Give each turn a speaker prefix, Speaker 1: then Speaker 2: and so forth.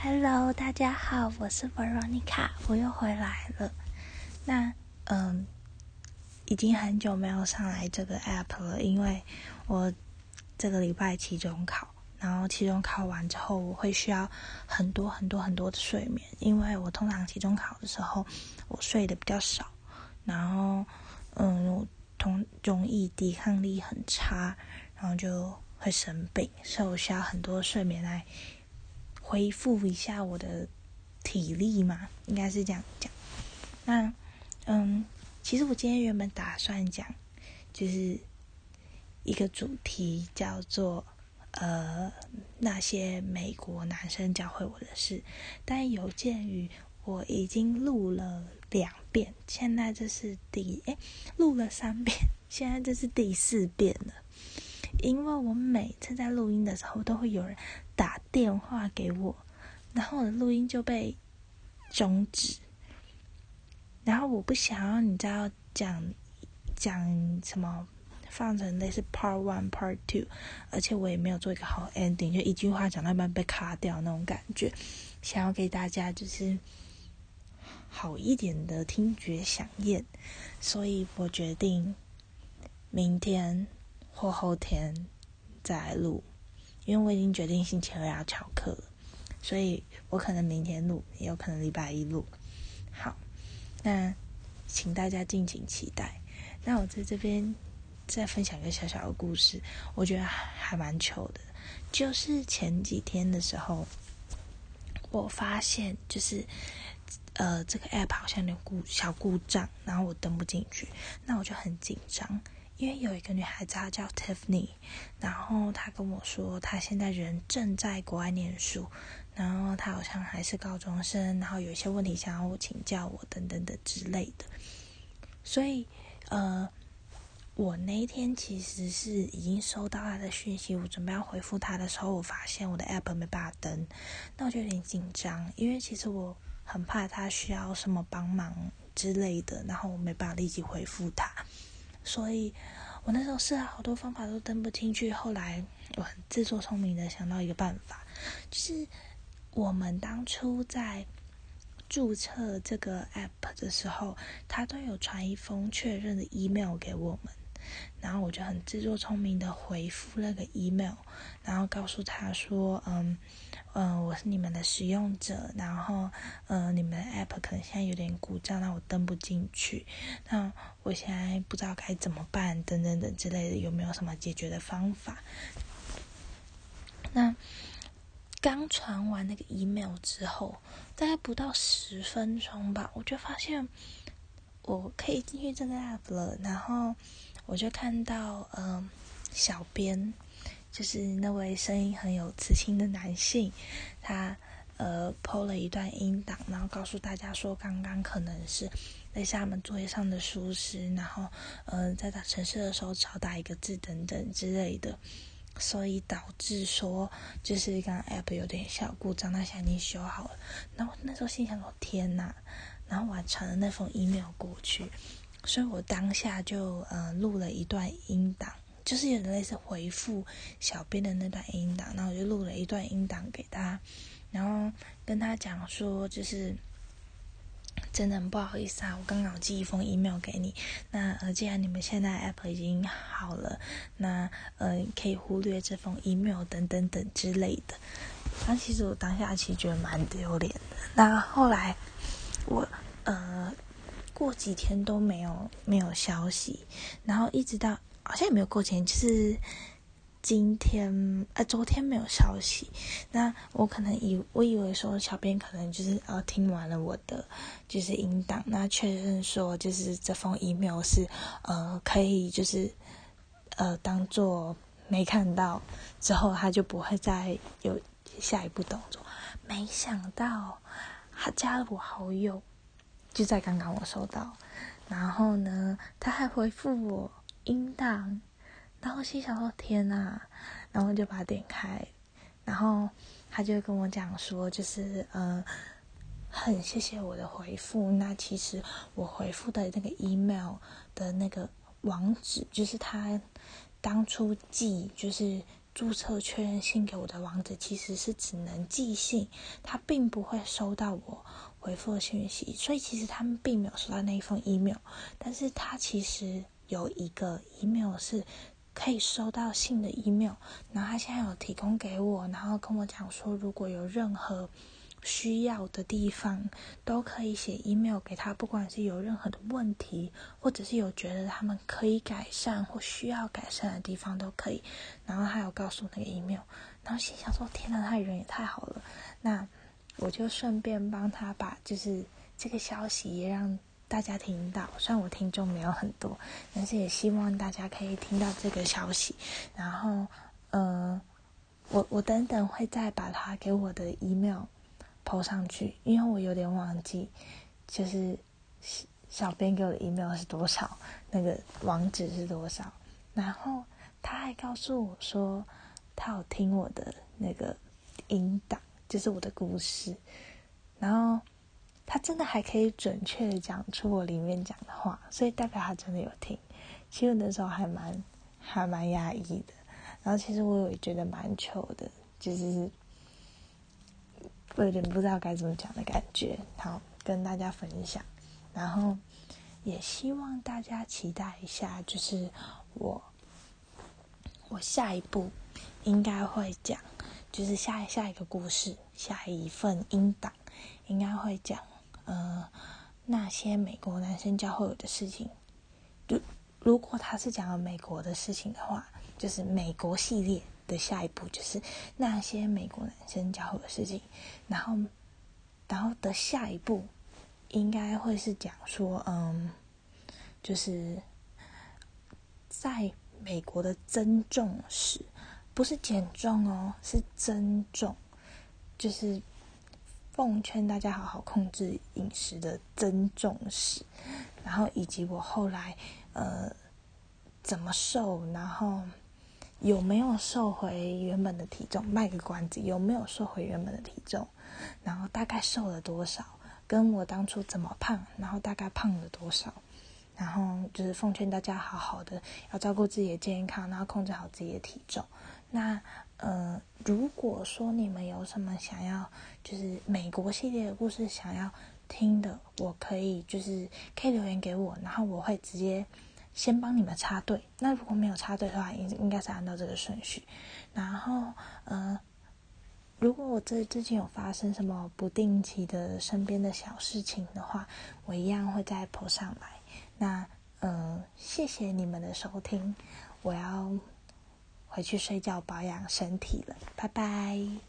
Speaker 1: Hello，大家好，我是 Veronica，我又回来了。那嗯，已经很久没有上来这个 app 了，因为我这个礼拜期中考，然后期中考完之后，我会需要很多很多很多的睡眠，因为我通常期中考的时候我睡得比较少，然后嗯，我同容易抵抗力很差，然后就会生病，所以我需要很多睡眠来。恢复一下我的体力嘛，应该是这样讲。那，嗯，其实我今天原本打算讲，就是一个主题叫做呃那些美国男生教会我的事，但有鉴于我已经录了两遍，现在这是第哎录了三遍，现在这是第四遍了。因为我每次在录音的时候，都会有人打电话给我，然后我的录音就被终止。然后我不想要你知道讲讲什么，放成类似 Part One、Part Two，而且我也没有做一个好 ending，就一句话讲到一半被卡掉那种感觉。想要给大家就是好一点的听觉响应，所以我决定明天。或后天再来录，因为我已经决定星期二要翘课了，所以我可能明天录，也有可能礼拜一录。好，那请大家敬请期待。那我在这边再分享一个小小的故事，我觉得还蛮糗的。就是前几天的时候，我发现就是呃这个 app 好像有故小故障，然后我登不进去，那我就很紧张。因为有一个女孩子，她叫 Tiffany，然后她跟我说，她现在人正在国外念书，然后她好像还是高中生，然后有一些问题想要我请教我等等的之类的。所以，呃，我那一天其实是已经收到她的讯息，我准备要回复她的时候，我发现我的 app 没办法登，那我就有点紧张，因为其实我很怕她需要什么帮忙之类的，然后我没办法立即回复她。所以，我那时候试了好多方法都登不进去。后来，我很自作聪明的想到一个办法，就是我们当初在注册这个 app 的时候，他都有传一封确认的 email 给我们。然后我就很自作聪明的回复那个 email，然后告诉他说：“嗯。”嗯，我是你们的使用者，然后，嗯，你们的 app 可能现在有点故障，那我登不进去，那我现在不知道该怎么办，等等等之类的，有没有什么解决的方法？那刚传完那个 email 之后，大概不到十分钟吧，我就发现我可以进去这个 app 了，然后我就看到，嗯，小编。就是那位声音很有磁性的男性，他呃抛了一段音档，然后告诉大家说，刚刚可能是在厦门作业上的疏失，然后呃在打城市的时候少打一个字等等之类的，所以导致说就是刚 app 有点小故障，那现在已经修好了。然后那时候心想说天哪，然后我还传了那封 email 过去，所以我当下就呃录了一段音档。就是有点类似回复小编的那段音档，然后我就录了一段音档给他，然后跟他讲说，就是真的很不好意思啊，我刚刚寄一封 email 给你，那呃既然你们现在 app 已经好了，那呃可以忽略这封 email 等等等之类的。那其实我当下其实觉得蛮丢脸的。那后来我呃过几天都没有没有消息，然后一直到。好像也没有过几天，就是今天呃，昨天没有消息。那我可能以我以为说，小编可能就是呃听完了我的就是音档，那确认说就是这封 email 是呃可以就是呃当做没看到之后，他就不会再有下一步动作。没想到他加了我好友，就在刚刚我收到，然后呢，他还回复我。音档，然后心想说：“天呐！”然后就把它点开，然后他就跟我讲说：“就是呃，很谢谢我的回复。那其实我回复的那个 email 的那个网址，就是他当初寄就是注册确认信给我的网址其实是只能寄信，他并不会收到我回复的信息，所以其实他们并没有收到那一封 email，但是他其实有一个 email 是可以收到信的 email，然后他现在有提供给我，然后跟我讲说如果有任何。需要的地方都可以写 email 给他，不管是有任何的问题，或者是有觉得他们可以改善或需要改善的地方都可以。然后他有告诉那个 email，然后心想说：天呐，他人也太好了。那我就顺便帮他把就是这个消息也让大家听到，虽然我听众没有很多，但是也希望大家可以听到这个消息。然后，嗯，我我等等会再把他给我的 email。抛上去，因为我有点忘记，就是小编给我的 email 是多少，那个网址是多少。然后他还告诉我说，他有听我的那个音档，就是我的故事。然后他真的还可以准确的讲出我里面讲的话，所以代表他真的有听。其实那时候还蛮还蛮压抑的，然后其实我也觉得蛮糗的，就是。我有点不知道该怎么讲的感觉，好跟大家分享，然后也希望大家期待一下，就是我我下一步应该会讲，就是下下一个故事，下一份音档应该会讲，呃，那些美国男生教会我的事情。如如果他是讲美国的事情的话，就是美国系列。的下一步就是那些美国男生教我的事情，然后，然后的下一步应该会是讲说，嗯，就是在美国的增重史，不是减重哦，是增重，就是奉劝大家好好控制饮食的增重史，然后以及我后来呃怎么瘦，然后。有没有瘦回原本的体重？卖个关子，有没有瘦回原本的体重？然后大概瘦了多少？跟我当初怎么胖？然后大概胖了多少？然后就是奉劝大家好好的要照顾自己的健康，然后控制好自己的体重。那呃，如果说你们有什么想要就是美国系列的故事想要听的，我可以就是可以留言给我，然后我会直接。先帮你们插队，那如果没有插队的话，应应该是按照这个顺序。然后，呃，如果我这最近有发生什么不定期的身边的小事情的话，我一样会再 po 上来。那，呃，谢谢你们的收听，我要回去睡觉保养身体了，拜拜。